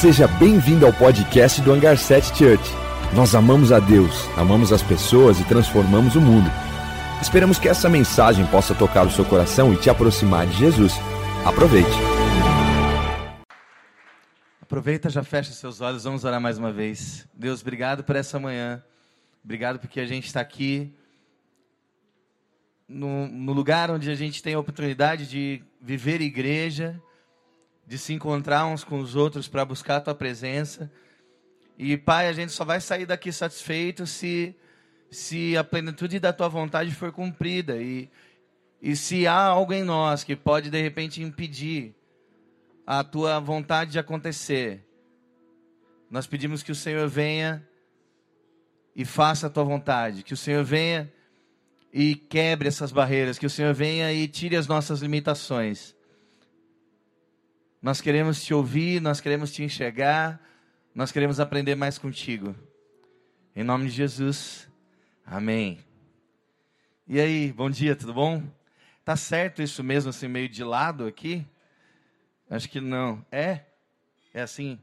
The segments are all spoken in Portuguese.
Seja bem-vindo ao podcast do Hangar 7 Church. Nós amamos a Deus, amamos as pessoas e transformamos o mundo. Esperamos que essa mensagem possa tocar o seu coração e te aproximar de Jesus. Aproveite. Aproveita, já fecha seus olhos, vamos orar mais uma vez. Deus, obrigado por essa manhã. Obrigado porque a gente está aqui no, no, lugar onde a gente tem a oportunidade de viver igreja, de se encontrar uns com os outros para buscar a tua presença. E, Pai, a gente só vai sair daqui satisfeito se, se a plenitude da tua vontade for cumprida. E, e se há algo em nós que pode, de repente, impedir a tua vontade de acontecer, nós pedimos que o Senhor venha e faça a tua vontade, que o Senhor venha e quebre essas barreiras, que o Senhor venha e tire as nossas limitações. Nós queremos te ouvir, nós queremos te enxergar, nós queremos aprender mais contigo. Em nome de Jesus, amém. E aí, bom dia, tudo bom? Tá certo isso mesmo, assim, meio de lado aqui? Acho que não. É? É assim?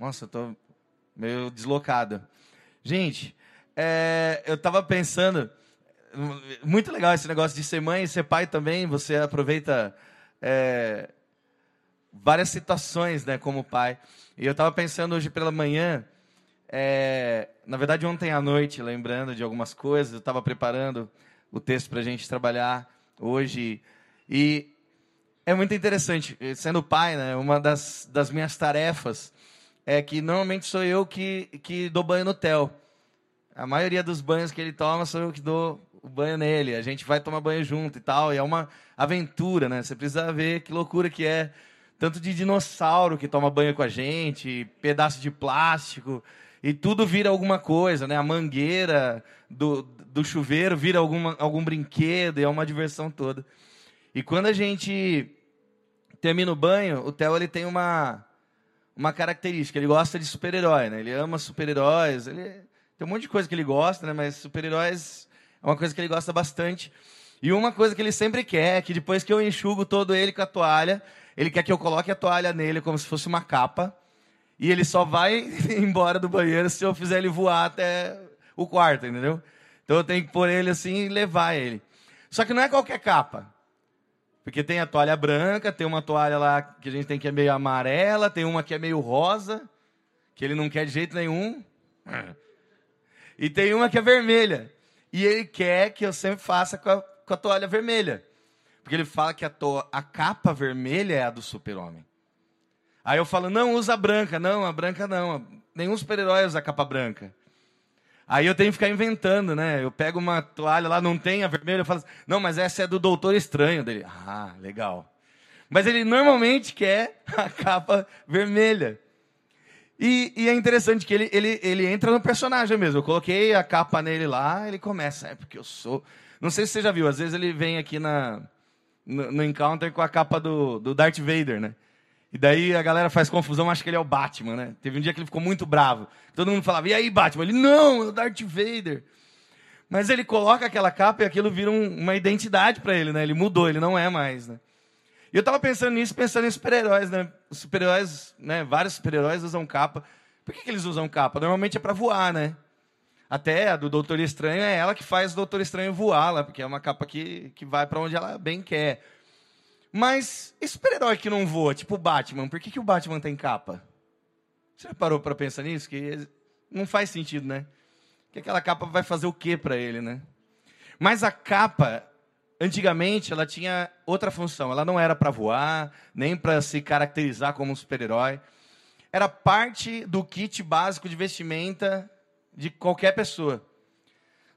Nossa, eu tô meio deslocado. Gente, é, eu tava pensando, muito legal esse negócio de ser mãe e ser pai também. Você aproveita é, várias situações, né, como pai. E eu estava pensando hoje pela manhã, é, na verdade ontem à noite, lembrando de algumas coisas, eu estava preparando o texto para a gente trabalhar hoje e é muito interessante, sendo pai, né, uma das, das minhas tarefas é que normalmente sou eu que, que dou banho no Theo. A maioria dos banhos que ele toma sou eu que dou o banho nele. A gente vai tomar banho junto e tal. E é uma aventura, né? Você precisa ver que loucura que é tanto de dinossauro que toma banho com a gente, pedaço de plástico, e tudo vira alguma coisa, né? A mangueira do, do chuveiro vira alguma, algum brinquedo, e é uma diversão toda. E quando a gente termina o banho, o Theo ele tem uma, uma característica, ele gosta de super-herói, né? Ele ama super-heróis, ele tem um monte de coisa que ele gosta, né? Mas super-heróis é uma coisa que ele gosta bastante. E uma coisa que ele sempre quer é que depois que eu enxugo todo ele com a toalha, ele quer que eu coloque a toalha nele como se fosse uma capa. E ele só vai embora do banheiro se eu fizer ele voar até o quarto, entendeu? Então eu tenho que pôr ele assim e levar ele. Só que não é qualquer capa. Porque tem a toalha branca, tem uma toalha lá que a gente tem que é meio amarela, tem uma que é meio rosa, que ele não quer de jeito nenhum. E tem uma que é vermelha. E ele quer que eu sempre faça com a, com a toalha vermelha. Porque ele fala que a, to, a capa vermelha é a do super-homem. Aí eu falo, não, usa a branca. Não, a branca não. Nenhum super-herói usa a capa branca. Aí eu tenho que ficar inventando, né? Eu pego uma toalha lá, não tem a vermelha, eu falo assim, não, mas essa é do Doutor Estranho dele. Ah, legal. Mas ele normalmente quer a capa vermelha. E, e, é interessante que ele, ele, ele entra no personagem mesmo. Eu coloquei a capa nele lá, ele começa, é porque eu sou. Não sei se você já viu, às vezes ele vem aqui na, no, no Encounter com a capa do, do Darth Vader, né? E daí a galera faz confusão, acha que ele é o Batman, né? Teve um dia que ele ficou muito bravo. Todo mundo falava, e aí, Batman? Ele, não, é o Darth Vader. Mas ele coloca aquela capa e aquilo vira um, uma identidade para ele, né? Ele mudou, ele não é mais, né? E eu tava pensando nisso, pensando em super-heróis, né? Os super-heróis, né? Vários super-heróis usam capa. Por que, que eles usam capa? Normalmente é para voar, né? Até a do Doutor Estranho é ela que faz o Doutor Estranho voar lá, porque é uma capa que, que vai para onde ela bem quer. Mas e super-herói que não voa, tipo o Batman, por que, que o Batman tem capa? Você já parou para pensar nisso? Que não faz sentido, né? Que aquela capa vai fazer o quê para ele, né? Mas a capa, antigamente, ela tinha outra função. Ela não era para voar, nem para se caracterizar como um super-herói. Era parte do kit básico de vestimenta de qualquer pessoa.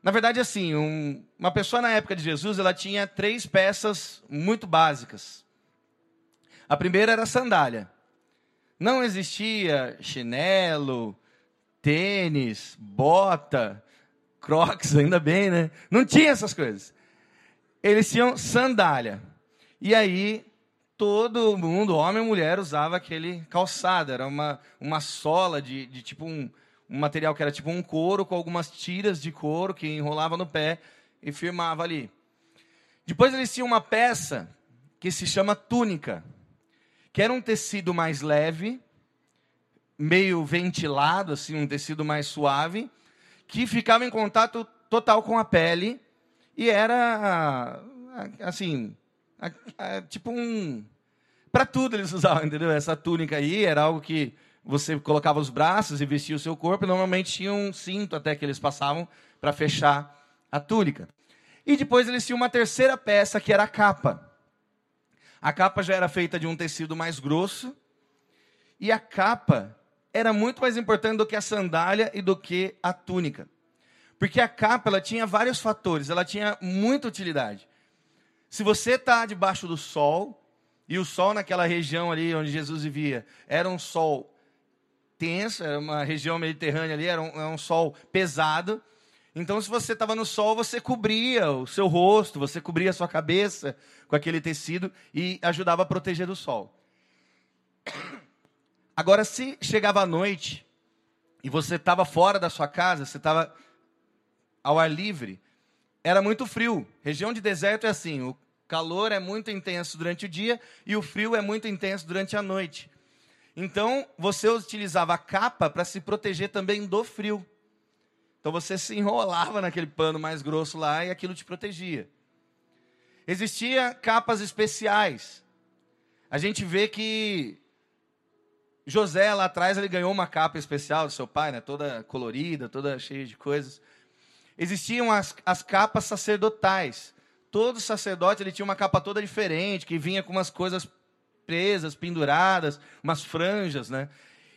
Na verdade, assim, um, uma pessoa na época de Jesus, ela tinha três peças muito básicas. A primeira era a sandália. Não existia chinelo, tênis, bota, crocs, ainda bem, né? Não tinha essas coisas. Eles tinham sandália. E aí, todo mundo, homem e mulher, usava aquele calçado. Era uma, uma sola de, de tipo um, um material que era tipo um couro com algumas tiras de couro que enrolava no pé e firmava ali. Depois eles tinham uma peça que se chama túnica, que era um tecido mais leve, meio ventilado, assim, um tecido mais suave, que ficava em contato total com a pele e era assim, tipo um para tudo eles usavam, entendeu? Essa túnica aí era algo que você colocava os braços e vestia o seu corpo, e normalmente tinha um cinto até que eles passavam para fechar a túnica. E depois eles tinham uma terceira peça que era a capa. A capa já era feita de um tecido mais grosso, e a capa era muito mais importante do que a sandália e do que a túnica. Porque a capa ela tinha vários fatores, ela tinha muita utilidade. Se você está debaixo do sol, e o sol naquela região ali onde Jesus vivia era um sol tenso, era uma região mediterrânea ali, era um, era um sol pesado. Então, se você estava no sol, você cobria o seu rosto, você cobria a sua cabeça com aquele tecido e ajudava a proteger do sol. Agora, se chegava a noite e você estava fora da sua casa, você estava ao ar livre, era muito frio. Região de deserto é assim: o calor é muito intenso durante o dia e o frio é muito intenso durante a noite. Então, você utilizava a capa para se proteger também do frio. Então, você se enrolava naquele pano mais grosso lá e aquilo te protegia. Existia capas especiais. A gente vê que José, lá atrás, ele ganhou uma capa especial do seu pai, né? toda colorida, toda cheia de coisas. Existiam as, as capas sacerdotais. Todo sacerdote ele tinha uma capa toda diferente, que vinha com umas coisas presas, penduradas, umas franjas, né?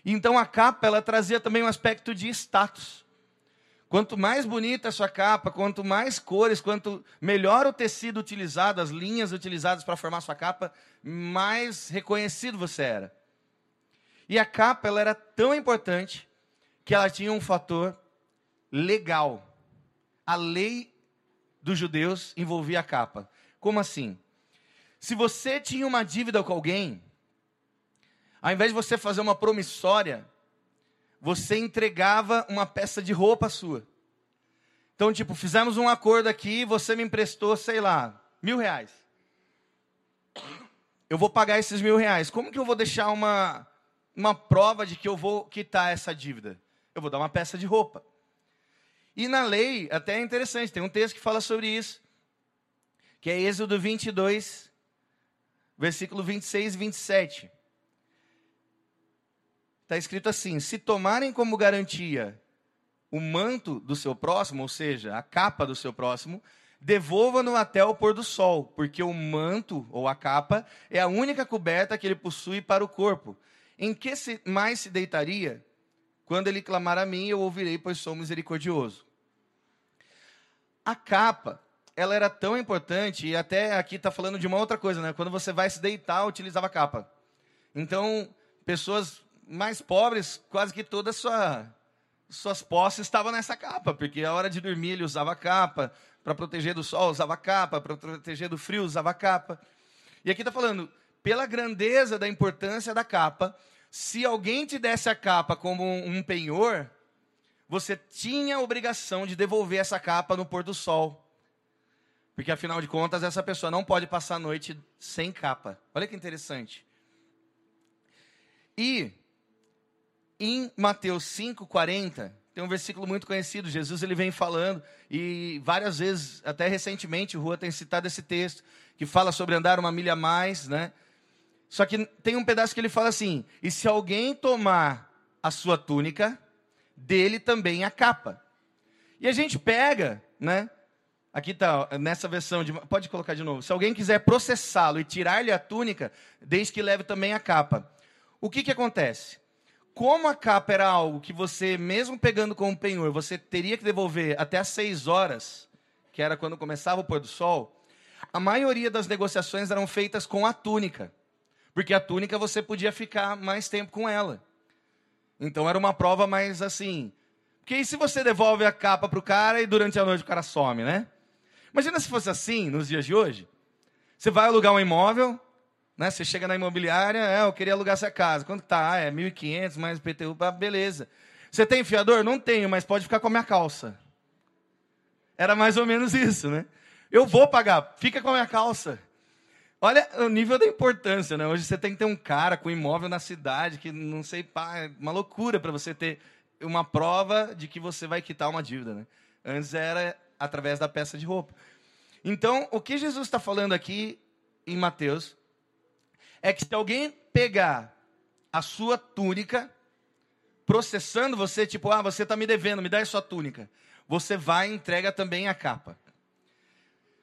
Então a capa ela trazia também um aspecto de status. Quanto mais bonita a sua capa, quanto mais cores, quanto melhor o tecido utilizado, as linhas utilizadas para formar sua capa, mais reconhecido você era. E a capa ela era tão importante que ela tinha um fator legal. A lei dos judeus envolvia a capa. Como assim? Se você tinha uma dívida com alguém, ao invés de você fazer uma promissória, você entregava uma peça de roupa sua. Então, tipo, fizemos um acordo aqui, você me emprestou, sei lá, mil reais. Eu vou pagar esses mil reais. Como que eu vou deixar uma, uma prova de que eu vou quitar essa dívida? Eu vou dar uma peça de roupa. E na lei, até é interessante, tem um texto que fala sobre isso, que é Êxodo 22, versículo 26 e 27. Está escrito assim: Se tomarem como garantia o manto do seu próximo, ou seja, a capa do seu próximo, devolva-no até o pôr do sol, porque o manto ou a capa é a única coberta que ele possui para o corpo. Em que mais se deitaria? Quando ele clamar a mim, eu ouvirei, pois sou misericordioso. A capa, ela era tão importante, e até aqui está falando de uma outra coisa, né? Quando você vai se deitar, utilizava capa. Então, pessoas mais pobres, quase que todas sua, suas posses estavam nessa capa, porque a hora de dormir ele usava capa, para proteger do sol usava capa, para proteger do frio usava capa. E aqui está falando, pela grandeza da importância da capa, se alguém te desse a capa como um penhor, você tinha a obrigação de devolver essa capa no pôr do sol. Porque afinal de contas, essa pessoa não pode passar a noite sem capa. Olha que interessante. E em Mateus 5:40, tem um versículo muito conhecido, Jesus ele vem falando e várias vezes, até recentemente, o Rua tem citado esse texto que fala sobre andar uma milha a mais, né? Só que tem um pedaço que ele fala assim: e se alguém tomar a sua túnica, dele também a capa. E a gente pega, né? Aqui está, nessa versão, de, pode colocar de novo. Se alguém quiser processá-lo e tirar-lhe a túnica, desde que leve também a capa. O que, que acontece? Como a capa era algo que você, mesmo pegando como penhor, você teria que devolver até às seis horas, que era quando começava o pôr do sol, a maioria das negociações eram feitas com a túnica. Porque a túnica você podia ficar mais tempo com ela. Então era uma prova mais assim. Porque e se você devolve a capa para o cara e durante a noite o cara some, né? Imagina se fosse assim nos dias de hoje. Você vai alugar um imóvel, né? Você chega na imobiliária, é, eu queria alugar essa casa. Quanto tá? Ah, é 1.500 mais PTU, beleza. Você tem fiador? Não tenho, mas pode ficar com a minha calça. Era mais ou menos isso, né? Eu vou pagar, fica com a minha calça. Olha o nível da importância, né? Hoje você tem que ter um cara com imóvel na cidade, que não sei, pá, é uma loucura para você ter uma prova de que você vai quitar uma dívida, né? Antes era através da peça de roupa. Então, o que Jesus está falando aqui em Mateus é que se alguém pegar a sua túnica, processando você, tipo, ah, você está me devendo, me dá a sua túnica. Você vai e entrega também a capa.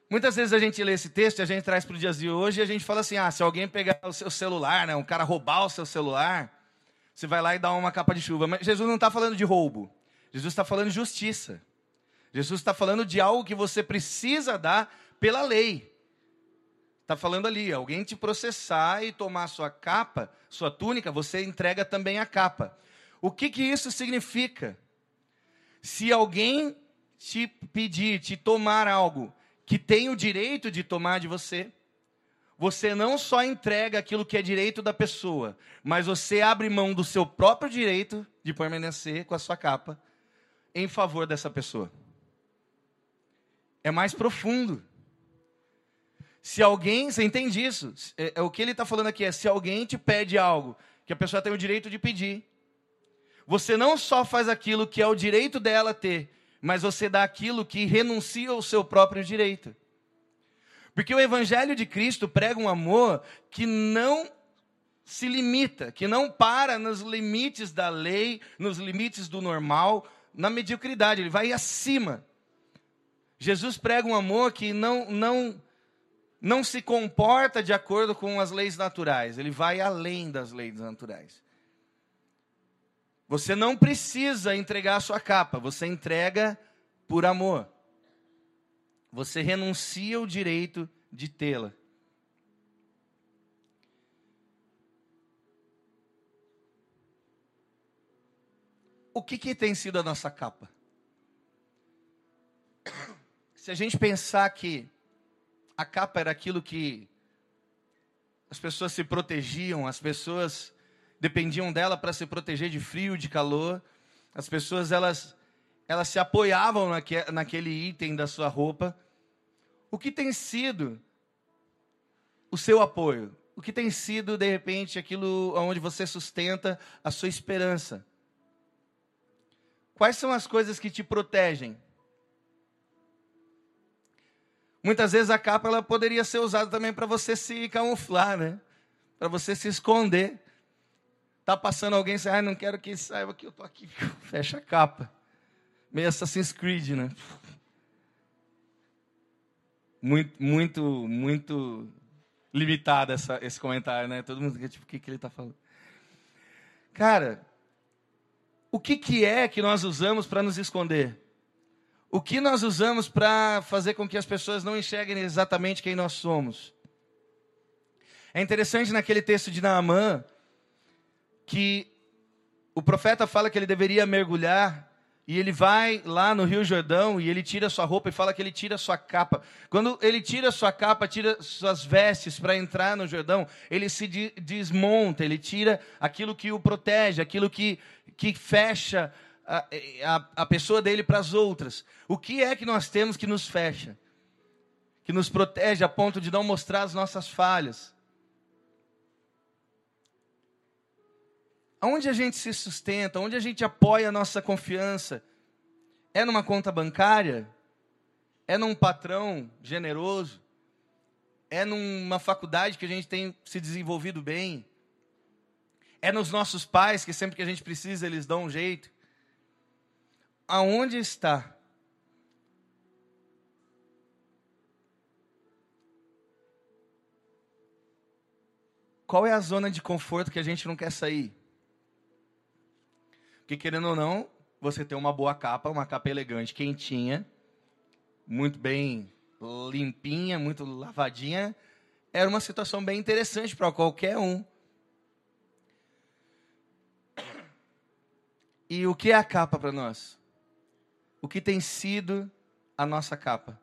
Muitas vezes a gente lê esse texto e a gente traz para o dia de hoje e a gente fala assim: ah, se alguém pegar o seu celular, né, um cara roubar o seu celular, você vai lá e dá uma capa de chuva. Mas Jesus não está falando de roubo. Jesus está falando de justiça. Jesus está falando de algo que você precisa dar pela lei. Está falando ali, alguém te processar e tomar sua capa, sua túnica, você entrega também a capa. O que, que isso significa? Se alguém te pedir, te tomar algo que tem o direito de tomar de você. Você não só entrega aquilo que é direito da pessoa, mas você abre mão do seu próprio direito de permanecer com a sua capa em favor dessa pessoa. É mais profundo. Se alguém, você entende isso? É, é o que ele está falando aqui é: se alguém te pede algo que a pessoa tem o direito de pedir, você não só faz aquilo que é o direito dela ter, mas você dá aquilo que renuncia ao seu próprio direito. Porque o Evangelho de Cristo prega um amor que não se limita, que não para nos limites da lei, nos limites do normal, na mediocridade, ele vai acima. Jesus prega um amor que não, não, não se comporta de acordo com as leis naturais, ele vai além das leis naturais. Você não precisa entregar a sua capa, você entrega por amor. Você renuncia o direito de tê-la. O que, que tem sido a nossa capa? Se a gente pensar que a capa era aquilo que as pessoas se protegiam, as pessoas dependiam dela para se proteger de frio, de calor. As pessoas elas elas se apoiavam naque, naquele item da sua roupa. O que tem sido o seu apoio? O que tem sido de repente aquilo onde você sustenta a sua esperança? Quais são as coisas que te protegem? Muitas vezes a capa ela poderia ser usada também para você se camuflar, né? Para você se esconder. Tá passando alguém, você, ah, não quero que saiba que eu tô aqui. Fecha a capa. Meio Assassin's Creed, né? Muito, muito, muito limitado essa, esse comentário, né? Todo mundo fica tipo, o que, que ele está falando? Cara, o que, que é que nós usamos para nos esconder? O que nós usamos para fazer com que as pessoas não enxerguem exatamente quem nós somos? É interessante naquele texto de Naamã, que o profeta fala que ele deveria mergulhar e ele vai lá no Rio Jordão e ele tira sua roupa e fala que ele tira sua capa. Quando ele tira sua capa, tira suas vestes para entrar no Jordão, ele se desmonta, ele tira aquilo que o protege, aquilo que, que fecha a, a, pessoa dele para as outras. O que é que nós temos que nos fecha? Que nos protege a ponto de não mostrar as nossas falhas? Onde a gente se sustenta, onde a gente apoia a nossa confiança? É numa conta bancária? É num patrão generoso? É numa faculdade que a gente tem se desenvolvido bem? É nos nossos pais, que sempre que a gente precisa eles dão um jeito? Aonde está? Qual é a zona de conforto que a gente não quer sair? Porque querendo ou não, você tem uma boa capa, uma capa elegante, quentinha, muito bem limpinha, muito lavadinha, era uma situação bem interessante para qualquer um. E o que é a capa para nós? O que tem sido a nossa capa?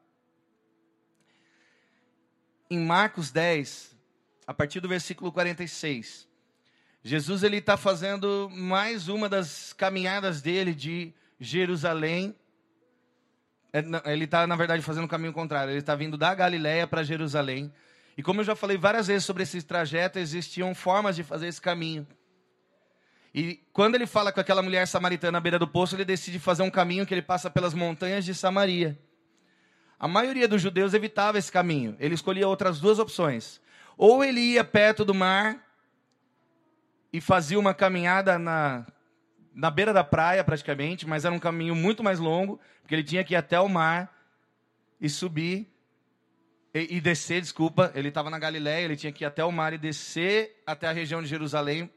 Em Marcos 10, a partir do versículo 46, Jesus ele está fazendo mais uma das caminhadas dele de Jerusalém. É, ele está, na verdade, fazendo o caminho contrário. Ele está vindo da Galiléia para Jerusalém. E como eu já falei várias vezes sobre esse trajeto, existiam formas de fazer esse caminho. E quando ele fala com aquela mulher samaritana à beira do poço, ele decide fazer um caminho que ele passa pelas montanhas de Samaria. A maioria dos judeus evitava esse caminho. Ele escolhia outras duas opções. Ou ele ia perto do mar e fazia uma caminhada na, na beira da praia, praticamente, mas era um caminho muito mais longo, porque ele tinha que ir até o mar e subir e, e descer, desculpa. Ele estava na Galiléia, ele tinha que ir até o mar e descer até a região de Jerusalém.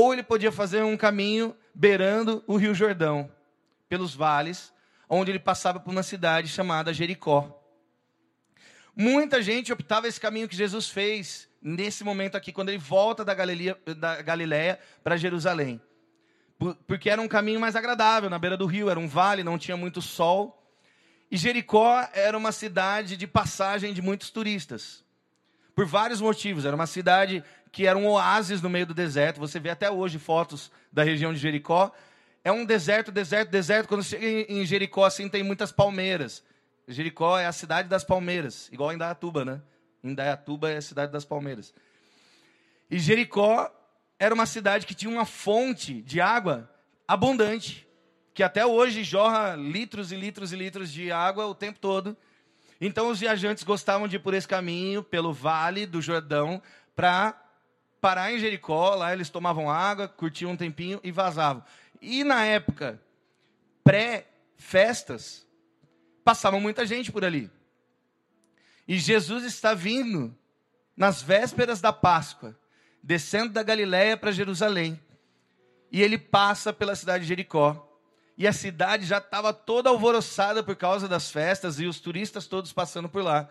Ou ele podia fazer um caminho beirando o Rio Jordão, pelos vales, onde ele passava por uma cidade chamada Jericó. Muita gente optava esse caminho que Jesus fez nesse momento aqui, quando ele volta da Galileia, Galileia para Jerusalém. Porque era um caminho mais agradável, na beira do rio, era um vale, não tinha muito sol. E Jericó era uma cidade de passagem de muitos turistas. Por vários motivos. Era uma cidade que era um oásis no meio do deserto. Você vê até hoje fotos da região de Jericó. É um deserto, deserto, deserto. Quando chega em Jericó, assim, tem muitas palmeiras. Jericó é a cidade das palmeiras, igual Indaiatuba, né? Indaiatuba é a cidade das palmeiras. E Jericó era uma cidade que tinha uma fonte de água abundante que até hoje jorra litros e litros e litros de água o tempo todo. Então os viajantes gostavam de ir por esse caminho, pelo vale do Jordão, para parar em Jericó. Lá eles tomavam água, curtiam um tempinho e vazavam. E na época pré-festas, passava muita gente por ali. E Jesus está vindo nas vésperas da Páscoa, descendo da Galiléia para Jerusalém. E ele passa pela cidade de Jericó e a cidade já estava toda alvoroçada por causa das festas e os turistas todos passando por lá.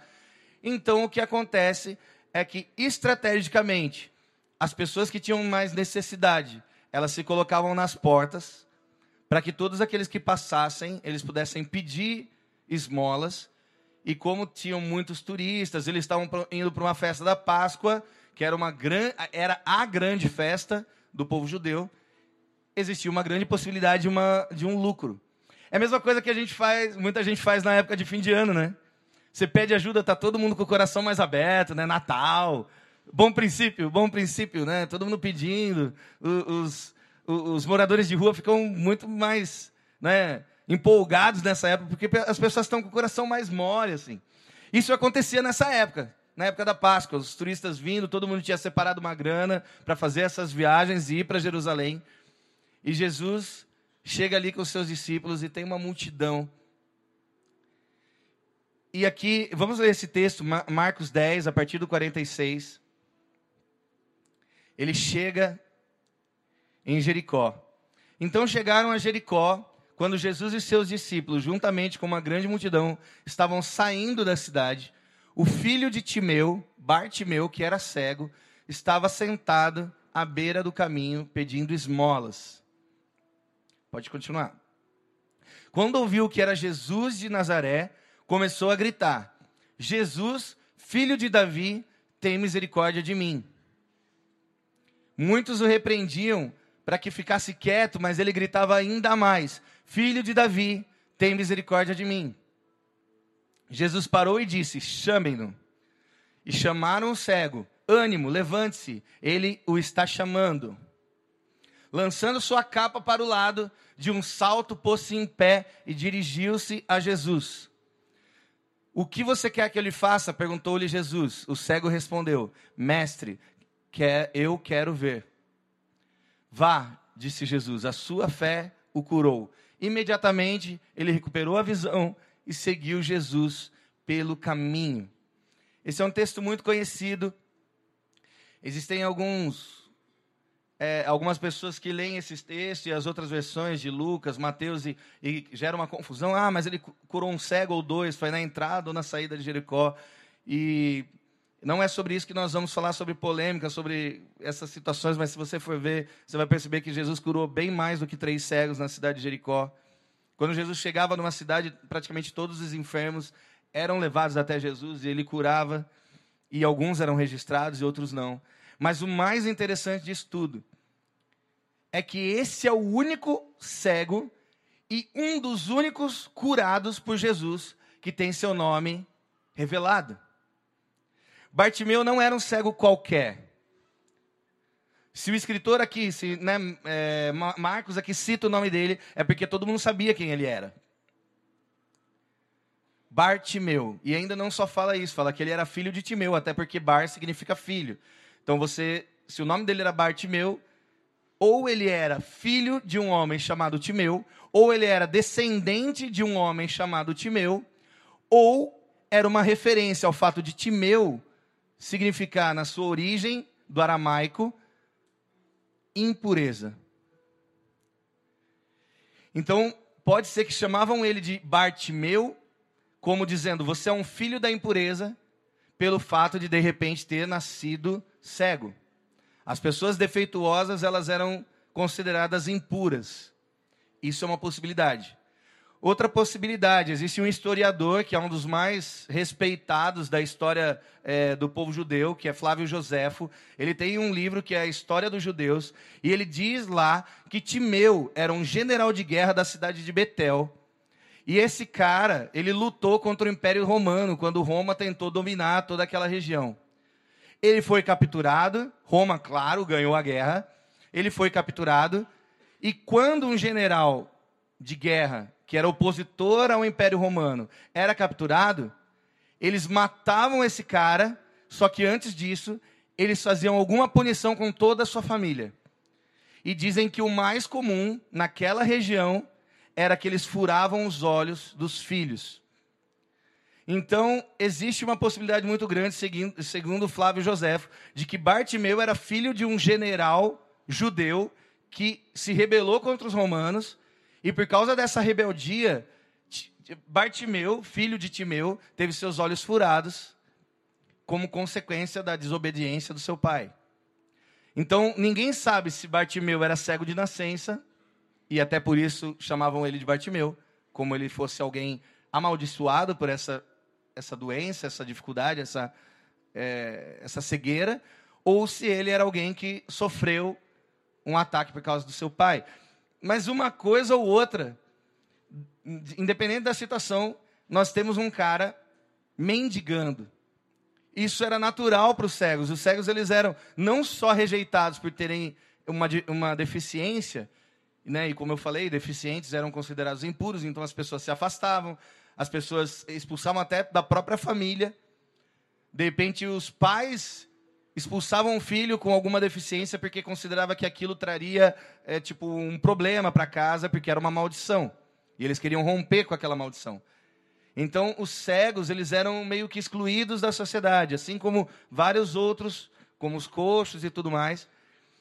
Então o que acontece é que estrategicamente as pessoas que tinham mais necessidade, elas se colocavam nas portas para que todos aqueles que passassem, eles pudessem pedir esmolas. E como tinham muitos turistas, eles estavam indo para uma festa da Páscoa, que era uma gran... era a grande festa do povo judeu existia uma grande possibilidade de, uma, de um lucro. É a mesma coisa que a gente faz, muita gente faz na época de fim de ano, né? Você pede ajuda, tá todo mundo com o coração mais aberto, né? Natal, bom princípio, bom princípio, né? Todo mundo pedindo, os, os, os moradores de rua ficam muito mais, né? Empolgados nessa época, porque as pessoas estão com o coração mais mole, assim. Isso acontecia nessa época, na época da Páscoa, os turistas vindo, todo mundo tinha separado uma grana para fazer essas viagens e ir para Jerusalém. E Jesus chega ali com os seus discípulos e tem uma multidão. E aqui, vamos ler esse texto, Marcos 10, a partir do 46. Ele chega em Jericó. Então chegaram a Jericó, quando Jesus e seus discípulos, juntamente com uma grande multidão, estavam saindo da cidade. O filho de Timeu, Bartimeu, que era cego, estava sentado à beira do caminho pedindo esmolas. Pode continuar. Quando ouviu que era Jesus de Nazaré, começou a gritar: Jesus, filho de Davi, tem misericórdia de mim. Muitos o repreendiam para que ficasse quieto, mas ele gritava ainda mais: Filho de Davi, tem misericórdia de mim. Jesus parou e disse: Chamem-no. E chamaram o cego: Ânimo, levante-se, ele o está chamando lançando sua capa para o lado, de um salto pôs-se em pé e dirigiu-se a Jesus. O que você quer que ele faça? perguntou-lhe Jesus. O cego respondeu: Mestre, quer, eu quero ver. Vá, disse Jesus, a sua fé o curou. Imediatamente ele recuperou a visão e seguiu Jesus pelo caminho. Esse é um texto muito conhecido. Existem alguns é, algumas pessoas que leem esses textos e as outras versões de Lucas, Mateus e, e gera uma confusão. Ah, mas ele curou um cego ou dois, foi na entrada ou na saída de Jericó. E não é sobre isso que nós vamos falar sobre polêmica, sobre essas situações, mas se você for ver, você vai perceber que Jesus curou bem mais do que três cegos na cidade de Jericó. Quando Jesus chegava numa cidade, praticamente todos os enfermos eram levados até Jesus e ele curava, e alguns eram registrados e outros não. Mas o mais interessante disso tudo é que esse é o único cego e um dos únicos curados por Jesus que tem seu nome revelado. Bartimeu não era um cego qualquer. Se o escritor aqui, se né, é, Marcos aqui cita o nome dele, é porque todo mundo sabia quem ele era. Bartimeu. E ainda não só fala isso, fala que ele era filho de Timeu, até porque Bar significa filho. Então você, se o nome dele era Bartimeu, ou ele era filho de um homem chamado Timeu, ou ele era descendente de um homem chamado Timeu, ou era uma referência ao fato de Timeu significar, na sua origem do aramaico, impureza. Então, pode ser que chamavam ele de Bartimeu, como dizendo, você é um filho da impureza, pelo fato de de repente ter nascido cego. As pessoas defeituosas, elas eram consideradas impuras. Isso é uma possibilidade. Outra possibilidade, existe um historiador que é um dos mais respeitados da história é, do povo judeu, que é Flávio Joséfo. Ele tem um livro que é a História dos Judeus, e ele diz lá que Timeu era um general de guerra da cidade de Betel. E esse cara, ele lutou contra o Império Romano, quando Roma tentou dominar toda aquela região. Ele foi capturado, Roma, claro, ganhou a guerra. Ele foi capturado, e quando um general de guerra que era opositor ao Império Romano, era capturado, eles matavam esse cara, só que antes disso, eles faziam alguma punição com toda a sua família. E dizem que o mais comum naquela região era que eles furavam os olhos dos filhos. Então, existe uma possibilidade muito grande, segundo Flávio José, de que Bartimeu era filho de um general judeu que se rebelou contra os romanos e por causa dessa rebeldia, Bartimeu, filho de Timeu, teve seus olhos furados como consequência da desobediência do seu pai. Então, ninguém sabe se Bartimeu era cego de nascença, e até por isso chamavam ele de Bartimeu, como ele fosse alguém amaldiçoado por essa, essa doença, essa dificuldade, essa, é, essa cegueira, ou se ele era alguém que sofreu um ataque por causa do seu pai. Mas uma coisa ou outra, independente da situação, nós temos um cara mendigando. Isso era natural para os cegos. Os cegos eles eram não só rejeitados por terem uma, uma deficiência, né? E como eu falei, deficientes eram considerados impuros, então as pessoas se afastavam, as pessoas expulsavam até da própria família. De repente, os pais expulsavam um filho com alguma deficiência porque considerava que aquilo traria é, tipo um problema para casa porque era uma maldição. E eles queriam romper com aquela maldição. Então os cegos eles eram meio que excluídos da sociedade assim como vários outros como os coxos e tudo mais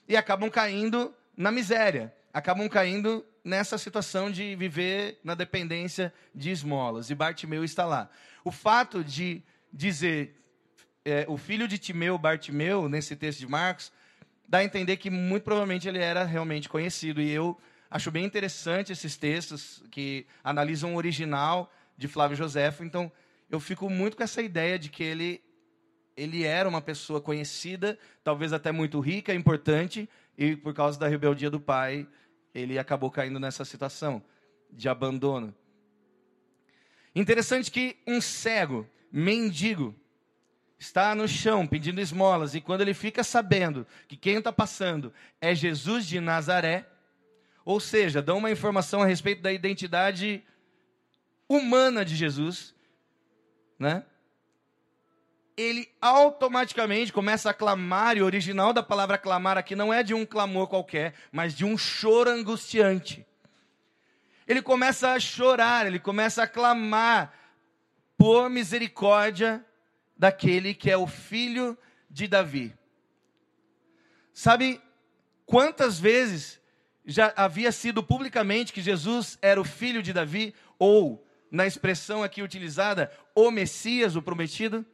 e acabam caindo na miséria acabam caindo nessa situação de viver na dependência de esmolas. E Bartimeu está lá. O fato de dizer é, o filho de Timeu, Bartimeu, nesse texto de Marcos, dá a entender que muito provavelmente ele era realmente conhecido. E eu acho bem interessante esses textos que analisam o original de Flávio Joséfo. Então, eu fico muito com essa ideia de que ele, ele era uma pessoa conhecida, talvez até muito rica, importante, e por causa da rebeldia do pai, ele acabou caindo nessa situação de abandono. Interessante que um cego, mendigo, está no chão pedindo esmolas, e quando ele fica sabendo que quem está passando é Jesus de Nazaré, ou seja, dão uma informação a respeito da identidade humana de Jesus, né? Ele automaticamente começa a clamar, e o original da palavra clamar aqui não é de um clamor qualquer, mas de um choro angustiante. Ele começa a chorar, ele começa a clamar por misericórdia daquele que é o filho de Davi. Sabe quantas vezes já havia sido publicamente que Jesus era o filho de Davi, ou, na expressão aqui utilizada, o Messias, o prometido?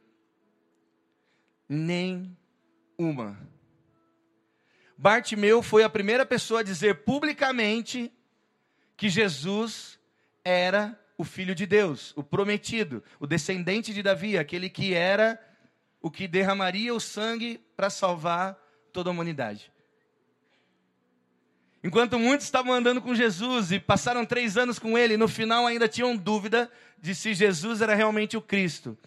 Nem uma. Bartimeu foi a primeira pessoa a dizer publicamente que Jesus era o filho de Deus, o prometido, o descendente de Davi, aquele que era o que derramaria o sangue para salvar toda a humanidade. Enquanto muitos estavam andando com Jesus e passaram três anos com ele, no final ainda tinham dúvida de se Jesus era realmente o Cristo.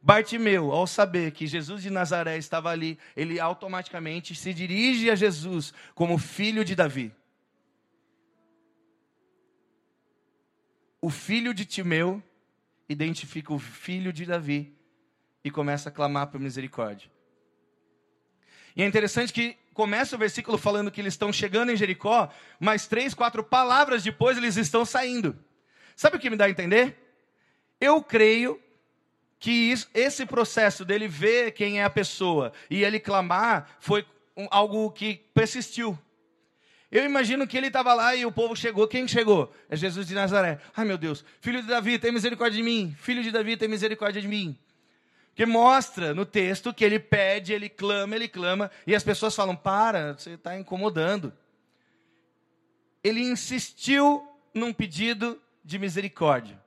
Bartimeu, ao saber que Jesus de Nazaré estava ali, ele automaticamente se dirige a Jesus como filho de Davi. O filho de Timeu identifica o filho de Davi e começa a clamar por misericórdia. E é interessante que começa o versículo falando que eles estão chegando em Jericó, mas três, quatro palavras depois eles estão saindo. Sabe o que me dá a entender? Eu creio que isso, esse processo dele ver quem é a pessoa e ele clamar foi algo que persistiu. Eu imagino que ele estava lá e o povo chegou. Quem chegou? É Jesus de Nazaré. Ai meu Deus, filho de Davi, tem misericórdia de mim. Filho de Davi, tem misericórdia de mim que mostra no texto que ele pede, ele clama, ele clama, e as pessoas falam: para, você está incomodando. Ele insistiu num pedido de misericórdia.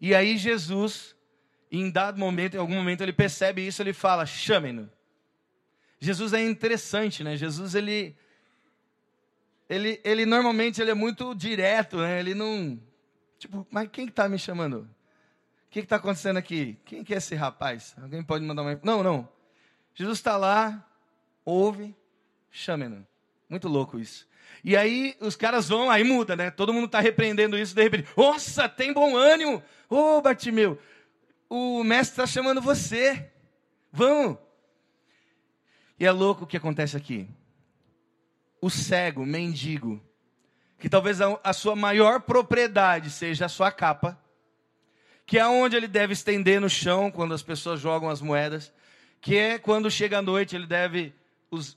E aí Jesus, em dado momento, em algum momento, ele percebe isso, ele fala: chamem-no. Jesus é interessante, né? Jesus, ele, ele, ele normalmente ele é muito direto, né? Ele não, tipo, mas quem está me chamando? que está acontecendo aqui? Quem que é esse rapaz? Alguém pode mandar uma. Não, não. Jesus está lá, ouve, chame-no. Muito louco isso. E aí os caras vão, aí muda, né? Todo mundo está repreendendo isso, de repente, nossa, tem bom ânimo. Ô, oh, Bartimeu, o mestre está chamando você. Vamos. E é louco o que acontece aqui. O cego, o mendigo, que talvez a, sua maior propriedade seja a sua capa, que é onde ele deve estender no chão quando as pessoas jogam as moedas, que é quando chega a noite ele deve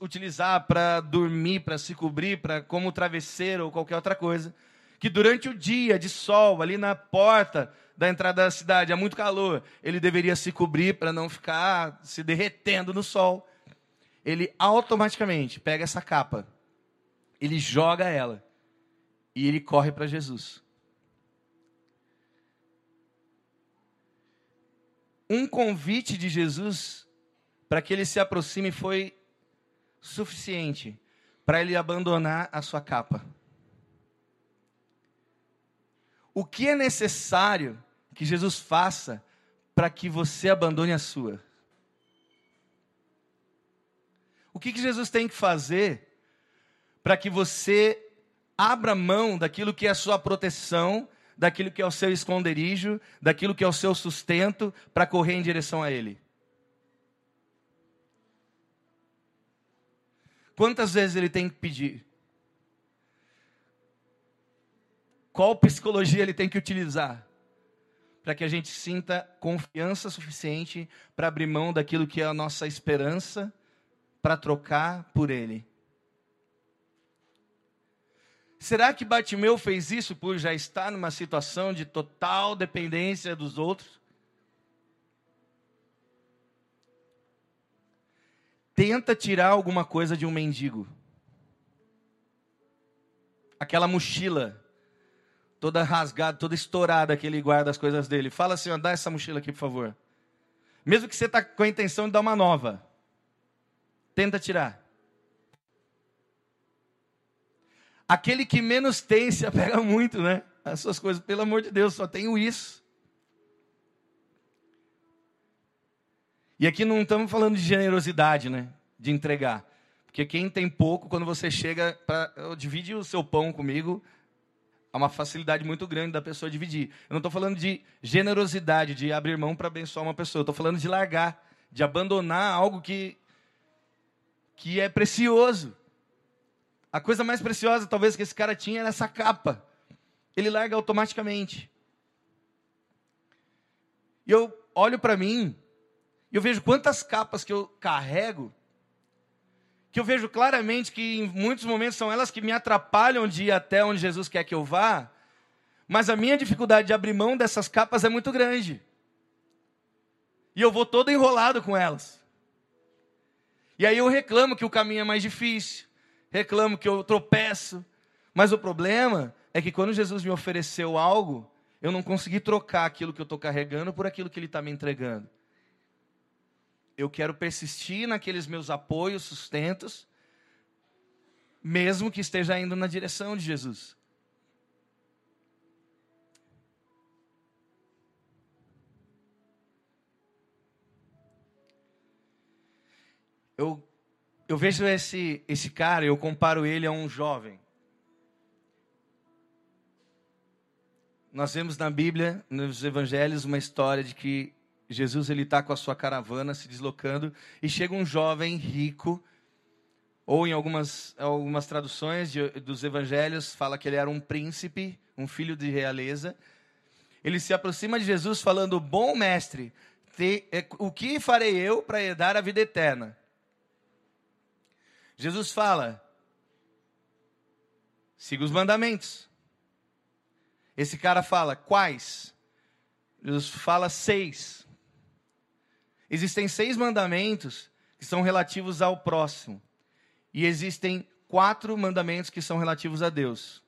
utilizar para dormir, para se cobrir, para como travesseiro ou qualquer outra coisa. Que durante o dia de sol, ali na porta da entrada da cidade, há muito calor, ele deveria se cobrir para não ficar se derretendo no sol. Ele automaticamente pega essa capa, ele joga ela e ele corre para Jesus. um convite de Jesus para que ele se aproxime foi suficiente para ele abandonar a sua capa. O que é necessário que Jesus faça para que você abandone a sua? O que, que Jesus tem que fazer para que você abra mão daquilo que é a sua proteção daquilo que é o seu esconderijo, daquilo que é o seu sustento, para correr em direção a Ele. Quantas vezes ele tem que pedir? Qual psicologia ele tem que utilizar? Para que a gente sinta confiança suficiente para abrir mão daquilo que é a nossa esperança, para trocar por Ele. Será que Bartimeu fez isso por já estar numa situação de total dependência dos outros? Tenta tirar alguma coisa de um mendigo. Aquela mochila toda rasgada, toda estourada que ele guarda as coisas dele. Fala assim, ó, dá essa mochila aqui, por favor. Mesmo que você está com a intenção de dar uma nova. Tenta tirar. Aquele que menos tem se apega muito, né? As suas coisas, pelo amor de Deus, só tenho isso. E aqui não estamos falando de generosidade, né? De entregar. Porque quem tem pouco, quando você chega para dividir o seu pão comigo, há uma facilidade muito grande da pessoa dividir. Eu não estou falando de generosidade, de abrir mão para abençoar uma pessoa. Eu estou falando de largar, de abandonar algo que, que é precioso. A coisa mais preciosa, talvez, que esse cara tinha era essa capa. Ele larga automaticamente. E eu olho para mim, e eu vejo quantas capas que eu carrego, que eu vejo claramente que em muitos momentos são elas que me atrapalham de ir até onde Jesus quer que eu vá, mas a minha dificuldade de abrir mão dessas capas é muito grande. E eu vou todo enrolado com elas. E aí eu reclamo que o caminho é mais difícil reclamo que eu tropeço. Mas o problema é que quando Jesus me ofereceu algo, eu não consegui trocar aquilo que eu estou carregando por aquilo que Ele está me entregando. Eu quero persistir naqueles meus apoios, sustentos, mesmo que esteja indo na direção de Jesus. Eu eu vejo esse, esse cara, eu comparo ele a um jovem. Nós vemos na Bíblia, nos Evangelhos, uma história de que Jesus ele está com a sua caravana se deslocando e chega um jovem rico, ou em algumas, algumas traduções de, dos Evangelhos fala que ele era um príncipe, um filho de realeza. Ele se aproxima de Jesus falando: Bom mestre, te, é, o que farei eu para herdar a vida eterna? Jesus fala: siga os mandamentos. Esse cara fala: quais? Jesus fala: seis. Existem seis mandamentos que são relativos ao próximo. E existem quatro mandamentos que são relativos a Deus.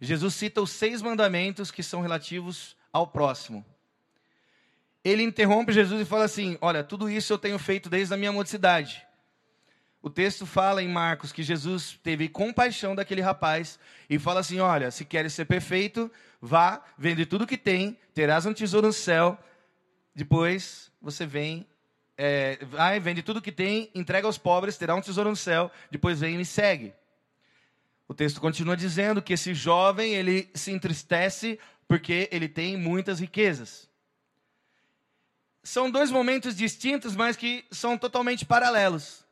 Jesus cita os seis mandamentos que são relativos ao próximo. Ele interrompe Jesus e fala assim: Olha, tudo isso eu tenho feito desde a minha mocidade. O texto fala em Marcos que Jesus teve compaixão daquele rapaz e fala assim: Olha, se queres ser perfeito, vá, vende tudo que tem, terás um tesouro no céu, depois você vem, é, vai, vende tudo que tem, entrega aos pobres, terá um tesouro no céu, depois vem e me segue. O texto continua dizendo que esse jovem ele se entristece porque ele tem muitas riquezas. São dois momentos distintos, mas que são totalmente paralelos.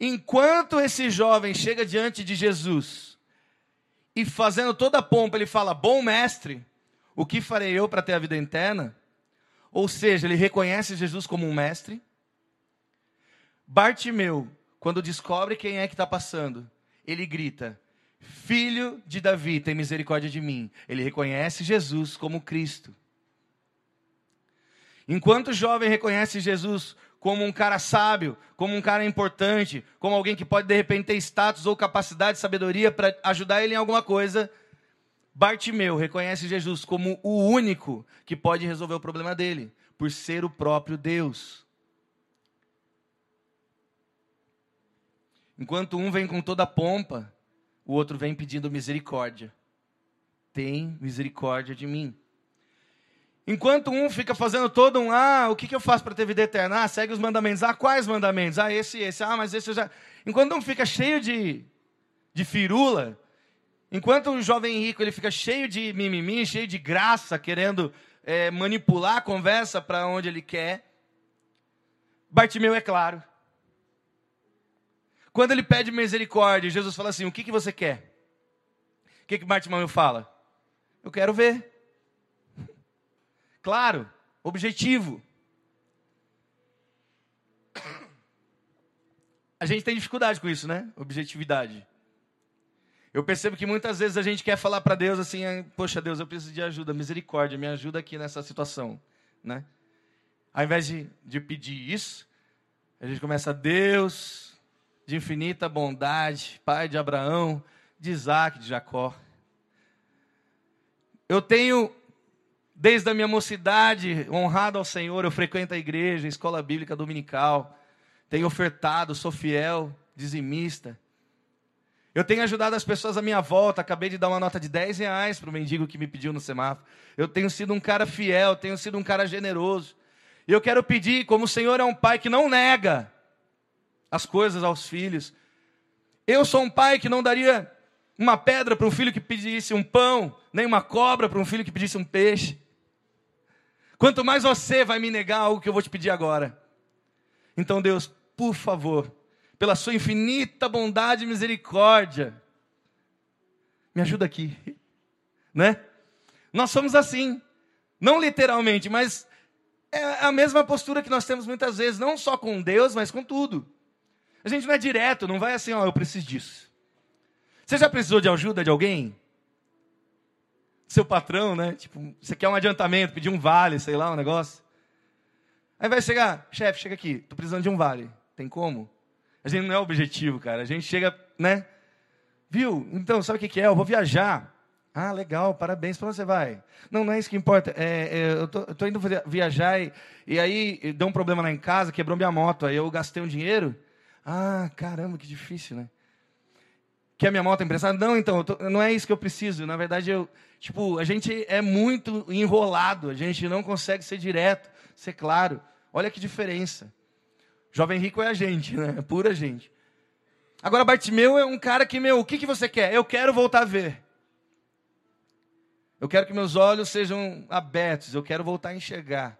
Enquanto esse jovem chega diante de Jesus e fazendo toda a pompa, ele fala: Bom mestre, o que farei eu para ter a vida eterna? Ou seja, ele reconhece Jesus como um mestre. Bartimeu, quando descobre quem é que está passando, ele grita: Filho de Davi, tem misericórdia de mim. Ele reconhece Jesus como Cristo. Enquanto o jovem reconhece Jesus como um cara sábio, como um cara importante, como alguém que pode de repente ter status ou capacidade, sabedoria para ajudar ele em alguma coisa, Bartimeu reconhece Jesus como o único que pode resolver o problema dele, por ser o próprio Deus. Enquanto um vem com toda a pompa, o outro vem pedindo misericórdia. Tem misericórdia de mim. Enquanto um fica fazendo todo um, ah, o que, que eu faço para ter vida eterna? Ah, segue os mandamentos. Ah, quais mandamentos? Ah, esse e esse. Ah, mas esse eu já. Enquanto um fica cheio de, de firula, enquanto o jovem rico ele fica cheio de mimimi, cheio de graça, querendo é, manipular a conversa para onde ele quer, Bartimeu é claro. Quando ele pede misericórdia, Jesus fala assim: O que, que você quer? O que, que Bartimeu fala? Eu quero ver claro, objetivo. A gente tem dificuldade com isso, né? Objetividade. Eu percebo que muitas vezes a gente quer falar para Deus assim: Poxa, Deus, eu preciso de ajuda, misericórdia, me ajuda aqui nessa situação, né? Ao invés de, de pedir isso, a gente começa, Deus, de infinita bondade, Pai de Abraão, de Isaac, de Jacó. Eu tenho Desde a minha mocidade, honrado ao Senhor, eu frequento a igreja, a escola bíblica dominical. Tenho ofertado, sou fiel, dizimista. Eu tenho ajudado as pessoas à minha volta. Acabei de dar uma nota de 10 reais para o mendigo que me pediu no semáforo. Eu tenho sido um cara fiel, tenho sido um cara generoso. E eu quero pedir, como o Senhor é um pai que não nega as coisas aos filhos. Eu sou um pai que não daria uma pedra para um filho que pedisse um pão, nem uma cobra para um filho que pedisse um peixe. Quanto mais você vai me negar algo que eu vou te pedir agora. Então, Deus, por favor, pela sua infinita bondade e misericórdia, me ajuda aqui. Né? Nós somos assim. Não literalmente, mas é a mesma postura que nós temos muitas vezes, não só com Deus, mas com tudo. A gente não é direto, não vai assim, ó, eu preciso disso. Você já precisou de ajuda de alguém? Seu patrão, né? Tipo, você quer um adiantamento, pedir um vale, sei lá, um negócio. Aí vai chegar, chefe, chega aqui, tô precisando de um vale. Tem como? A gente não é objetivo, cara. A gente chega, né? Viu? Então, sabe o que, é? Eu vou viajar. Ah, legal, parabéns. Para onde você vai? Não, não é isso que importa. É, é, eu, tô, eu, tô, indo viajar e, e aí deu um problema lá em casa, quebrou minha moto. Aí eu gastei um dinheiro. Ah, caramba, que difícil, né? Quer minha moto emprestada? Não, então, tô, não é isso que eu preciso. Na verdade, eu, Tipo, a gente é muito enrolado, a gente não consegue ser direto, ser claro. Olha que diferença. Jovem rico é a gente, né? É pura gente. Agora, Bartimeu é um cara que, meu, o que, que você quer? Eu quero voltar a ver. Eu quero que meus olhos sejam abertos, eu quero voltar a enxergar.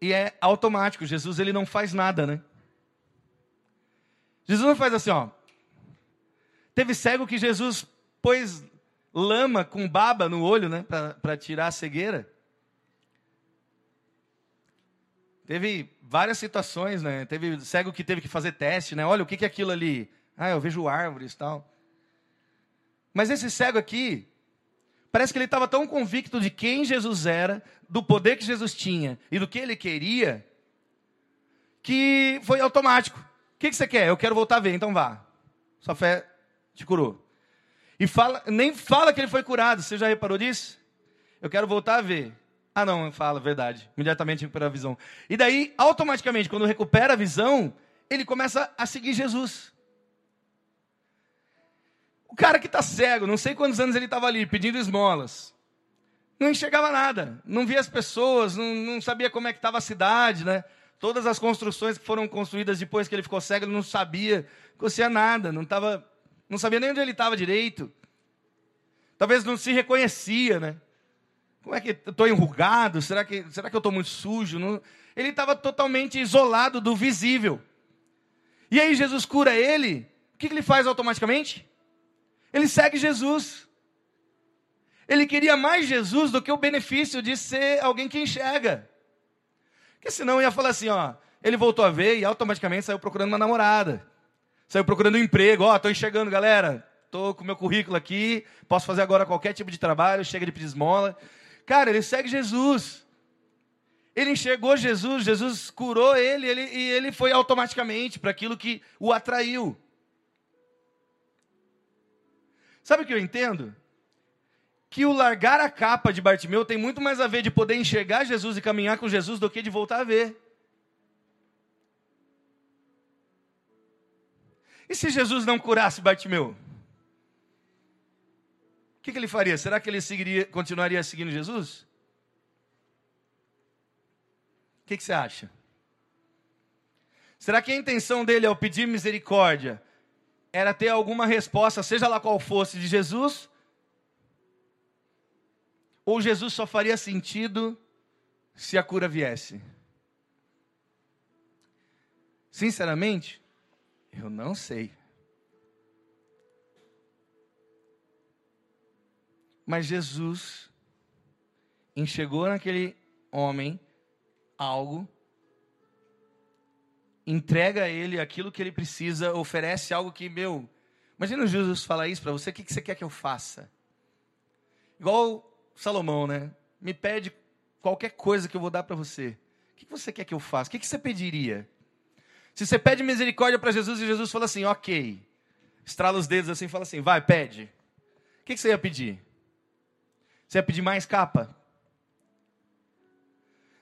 E é automático, Jesus ele não faz nada, né? Jesus não faz assim, ó. Teve cego que Jesus pôs lama com baba no olho, né, para tirar a cegueira. Teve várias situações, né? Teve cego que teve que fazer teste, né? Olha, o que, que é aquilo ali? Ah, eu vejo árvores e tal. Mas esse cego aqui, parece que ele estava tão convicto de quem Jesus era, do poder que Jesus tinha e do que ele queria, que foi automático. O que, que você quer? Eu quero voltar a ver, então vá. Sua fé te curou. E fala, nem fala que ele foi curado. Você já reparou disso? Eu quero voltar a ver. Ah, não, fala, verdade. Imediatamente recupera a visão. E daí, automaticamente, quando recupera a visão, ele começa a seguir Jesus. O cara que está cego, não sei quantos anos ele estava ali pedindo esmolas. Não enxergava nada, não via as pessoas, não, não sabia como é que estava a cidade, né? Todas as construções que foram construídas depois que ele ficou cego, ele não sabia, não nada, não, tava, não sabia nem onde ele estava direito. Talvez não se reconhecia, né? Como é que estou enrugado? Será que, será que eu estou muito sujo? Não... Ele estava totalmente isolado do visível. E aí Jesus cura ele, o que, que ele faz automaticamente? Ele segue Jesus. Ele queria mais Jesus do que o benefício de ser alguém que enxerga. Porque senão ia falar assim, ó, ele voltou a ver e automaticamente saiu procurando uma namorada. Saiu procurando um emprego, ó, estou enxergando, galera. Estou com meu currículo aqui, posso fazer agora qualquer tipo de trabalho, chega de pedir esmola. Cara, ele segue Jesus. Ele enxergou Jesus, Jesus curou ele, ele e ele foi automaticamente para aquilo que o atraiu. Sabe o que eu entendo? Que o largar a capa de Bartimeu tem muito mais a ver de poder enxergar Jesus e caminhar com Jesus do que de voltar a ver. E se Jesus não curasse Bartimeu? O que, que ele faria? Será que ele seguiria, continuaria seguindo Jesus? O que, que você acha? Será que a intenção dele ao pedir misericórdia era ter alguma resposta, seja lá qual fosse, de Jesus? Ou Jesus só faria sentido se a cura viesse? Sinceramente, eu não sei. Mas Jesus enxergou naquele homem algo entrega a ele aquilo que ele precisa, oferece algo que, meu, imagina Jesus falar isso para você, o que, que você quer que eu faça? Igual Salomão, né? Me pede qualquer coisa que eu vou dar para você. O que, você quer que eu faça? O que, você pediria? Se você pede misericórdia para Jesus e Jesus fala assim, ok, estrala os dedos assim e fala assim, vai, pede. O que, que você ia pedir? Você ia pedir mais capa?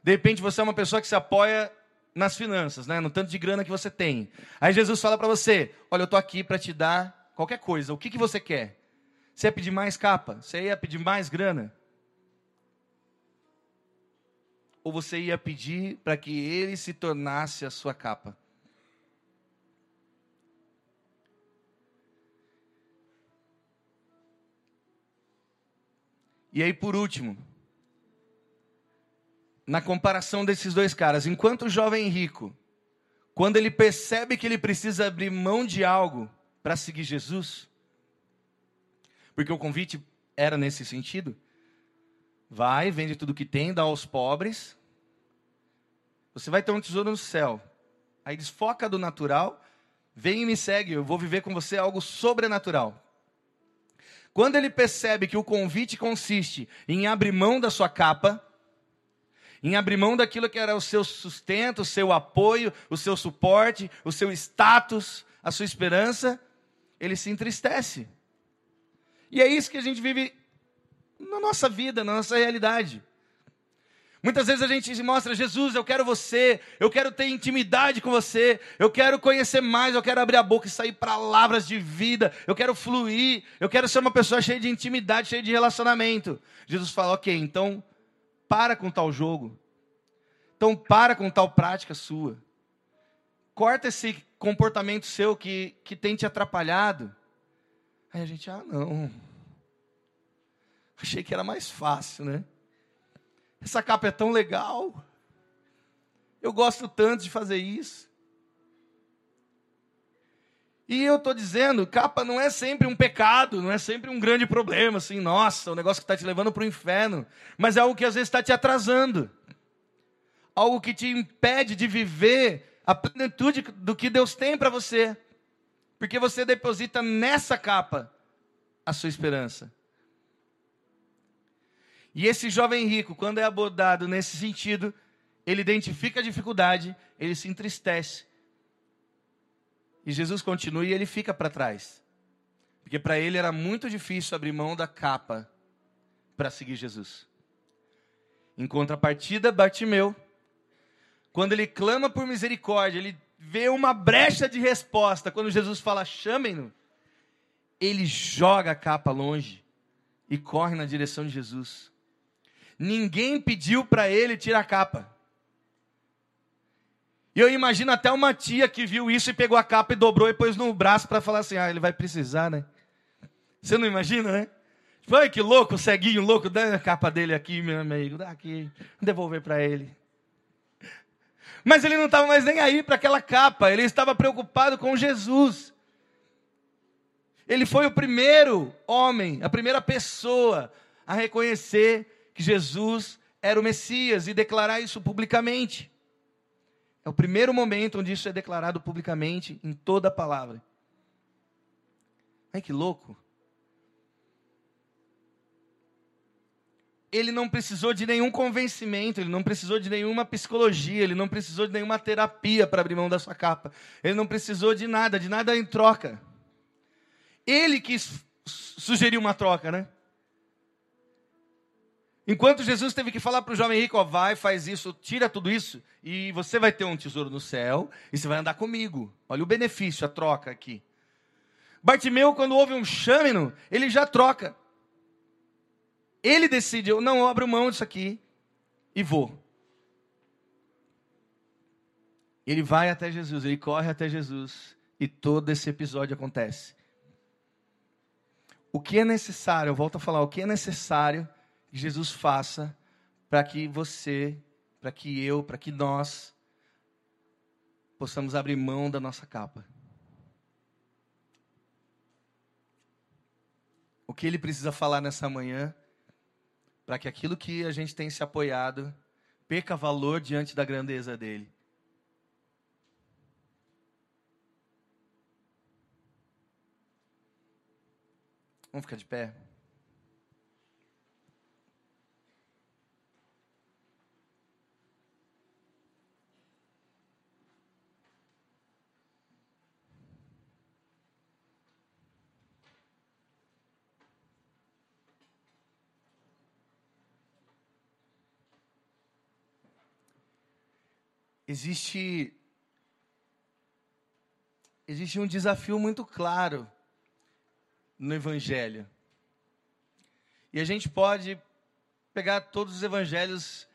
De repente você é uma pessoa que se apoia nas finanças, né? no tanto de grana que você tem. Aí Jesus fala para você: Olha, eu estou aqui para te dar qualquer coisa. O que, que você quer? Você ia pedir mais capa? Você ia pedir mais grana? Ou você ia pedir para que ele se tornasse a sua capa? E aí, por último, na comparação desses dois caras. Enquanto o jovem rico, quando ele percebe que ele precisa abrir mão de algo para seguir Jesus, porque o convite era nesse sentido, vai, vende tudo que tem, dá aos pobres, você vai ter um tesouro no céu. Aí desfoca do natural, vem e me segue, eu vou viver com você algo sobrenatural. Quando ele percebe que o convite consiste em abrir mão da sua capa, em abrir mão daquilo que era o seu sustento, o seu apoio, o seu suporte, o seu status, a sua esperança, ele se entristece. E é isso que a gente vive na nossa vida, na nossa realidade. Muitas vezes a gente se mostra, Jesus, eu quero você, eu quero ter intimidade com você, eu quero conhecer mais, eu quero abrir a boca e sair palavras de vida, eu quero fluir, eu quero ser uma pessoa cheia de intimidade, cheia de relacionamento. Jesus fala, ok, então para com tal jogo. Então, para com tal prática sua. Corta esse comportamento seu que, que tem te atrapalhado. Aí a gente, ah, não. Achei que era mais fácil, né? Essa capa é tão legal. Eu gosto tanto de fazer isso. E eu estou dizendo, capa não é sempre um pecado, não é sempre um grande problema, assim, nossa, o negócio que está te levando para o inferno. Mas é algo que às vezes está te atrasando. Algo que te impede de viver a plenitude do que Deus tem para você. Porque você deposita nessa capa a sua esperança. E esse jovem rico, quando é abordado nesse sentido, ele identifica a dificuldade, ele se entristece. E Jesus continua e ele fica para trás. Porque para ele era muito difícil abrir mão da capa para seguir Jesus. Em contrapartida, Bartimeu, quando ele clama por misericórdia, ele vê uma brecha de resposta. Quando Jesus fala, chamem-no, ele joga a capa longe e corre na direção de Jesus. Ninguém pediu para ele tirar a capa. E eu imagino até uma tia que viu isso e pegou a capa e dobrou e pôs no braço para falar assim: ah, ele vai precisar, né? Você não imagina, né? Tipo, ai, que louco, ceguinho, louco, dá a capa dele aqui, meu amigo, dá aqui, devolver para ele. Mas ele não estava mais nem aí para aquela capa, ele estava preocupado com Jesus. Ele foi o primeiro homem, a primeira pessoa a reconhecer que Jesus era o Messias e declarar isso publicamente. É o primeiro momento onde isso é declarado publicamente em toda a palavra. Ai que louco. Ele não precisou de nenhum convencimento, ele não precisou de nenhuma psicologia, ele não precisou de nenhuma terapia para abrir mão da sua capa. Ele não precisou de nada, de nada em troca. Ele quis sugerir uma troca, né? Enquanto Jesus teve que falar para o jovem rico, ó, vai, faz isso, tira tudo isso, e você vai ter um tesouro no céu, e você vai andar comigo. Olha o benefício, a troca aqui. Bartimeu, quando houve um châmino, ele já troca. Ele decide, eu não abro mão disso aqui e vou. Ele vai até Jesus, ele corre até Jesus, e todo esse episódio acontece. O que é necessário, eu volto a falar, o que é necessário Jesus faça para que você, para que eu, para que nós possamos abrir mão da nossa capa. O que ele precisa falar nessa manhã para que aquilo que a gente tem se apoiado perca valor diante da grandeza dele. Vamos ficar de pé? Existe existe um desafio muito claro no evangelho. E a gente pode pegar todos os evangelhos,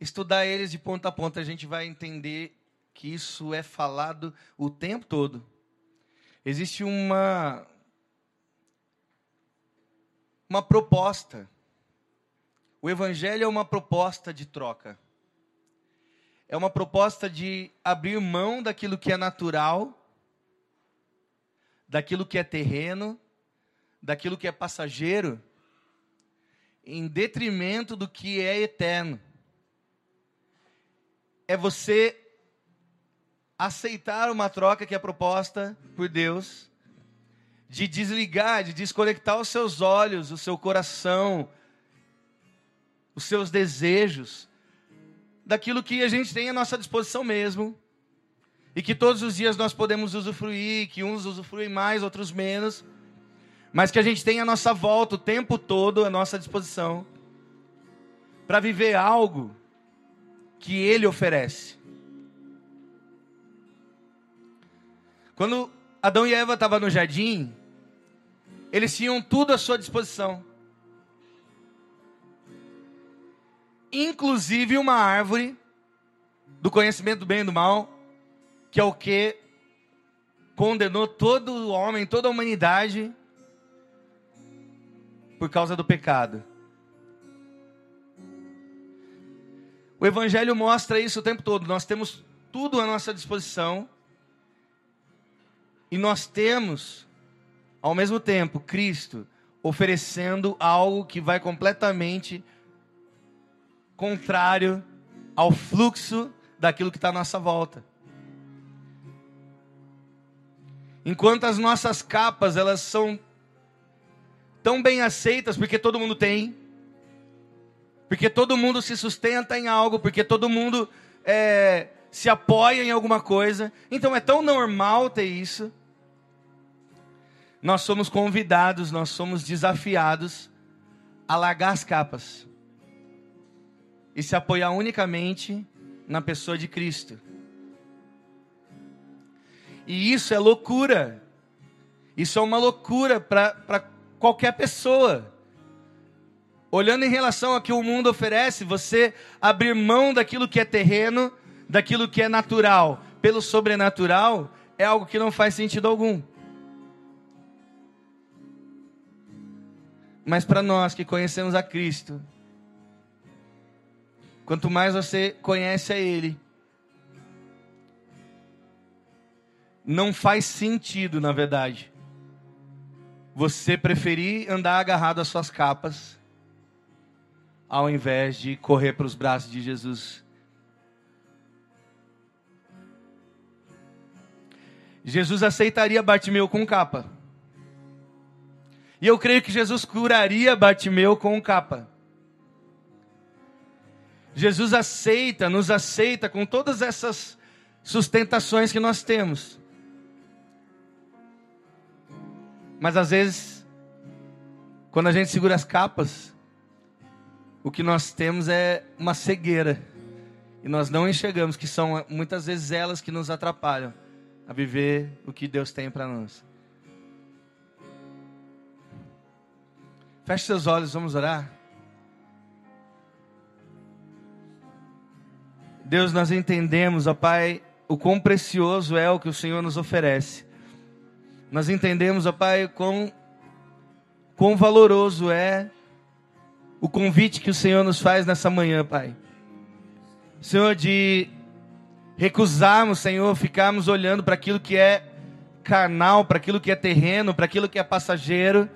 estudar eles de ponta a ponta, a gente vai entender que isso é falado o tempo todo. Existe uma uma proposta. O evangelho é uma proposta de troca é uma proposta de abrir mão daquilo que é natural, daquilo que é terreno, daquilo que é passageiro, em detrimento do que é eterno. É você aceitar uma troca que é proposta por Deus, de desligar, de desconectar os seus olhos, o seu coração, os seus desejos daquilo que a gente tem à nossa disposição mesmo. E que todos os dias nós podemos usufruir, que uns usufruem mais, outros menos. Mas que a gente tem à nossa volta o tempo todo à nossa disposição. Para viver algo que Ele oferece. Quando Adão e Eva estavam no jardim, eles tinham tudo à sua disposição. Inclusive uma árvore do conhecimento do bem e do mal, que é o que condenou todo o homem, toda a humanidade por causa do pecado. O Evangelho mostra isso o tempo todo. Nós temos tudo à nossa disposição e nós temos, ao mesmo tempo, Cristo oferecendo algo que vai completamente contrário ao fluxo daquilo que está à nossa volta. Enquanto as nossas capas elas são tão bem aceitas porque todo mundo tem, porque todo mundo se sustenta em algo, porque todo mundo é, se apoia em alguma coisa, então é tão normal ter isso. Nós somos convidados, nós somos desafiados a largar as capas e se apoiar unicamente na pessoa de Cristo. E isso é loucura. Isso é uma loucura para qualquer pessoa. Olhando em relação ao que o mundo oferece, você abrir mão daquilo que é terreno, daquilo que é natural, pelo sobrenatural, é algo que não faz sentido algum. Mas para nós que conhecemos a Cristo, Quanto mais você conhece a Ele, não faz sentido, na verdade, você preferir andar agarrado às suas capas, ao invés de correr para os braços de Jesus. Jesus aceitaria Bartimeu com capa. E eu creio que Jesus curaria Bartimeu com capa. Jesus aceita, nos aceita com todas essas sustentações que nós temos. Mas às vezes, quando a gente segura as capas, o que nós temos é uma cegueira. E nós não enxergamos que são muitas vezes elas que nos atrapalham a viver o que Deus tem para nós. Feche seus olhos, vamos orar. Deus, nós entendemos, ó Pai, o quão precioso é o que o Senhor nos oferece. Nós entendemos, ó Pai, quão, quão valoroso é o convite que o Senhor nos faz nessa manhã, Pai. Senhor, de recusarmos, Senhor, ficarmos olhando para aquilo que é carnal, para aquilo que é terreno, para aquilo que é passageiro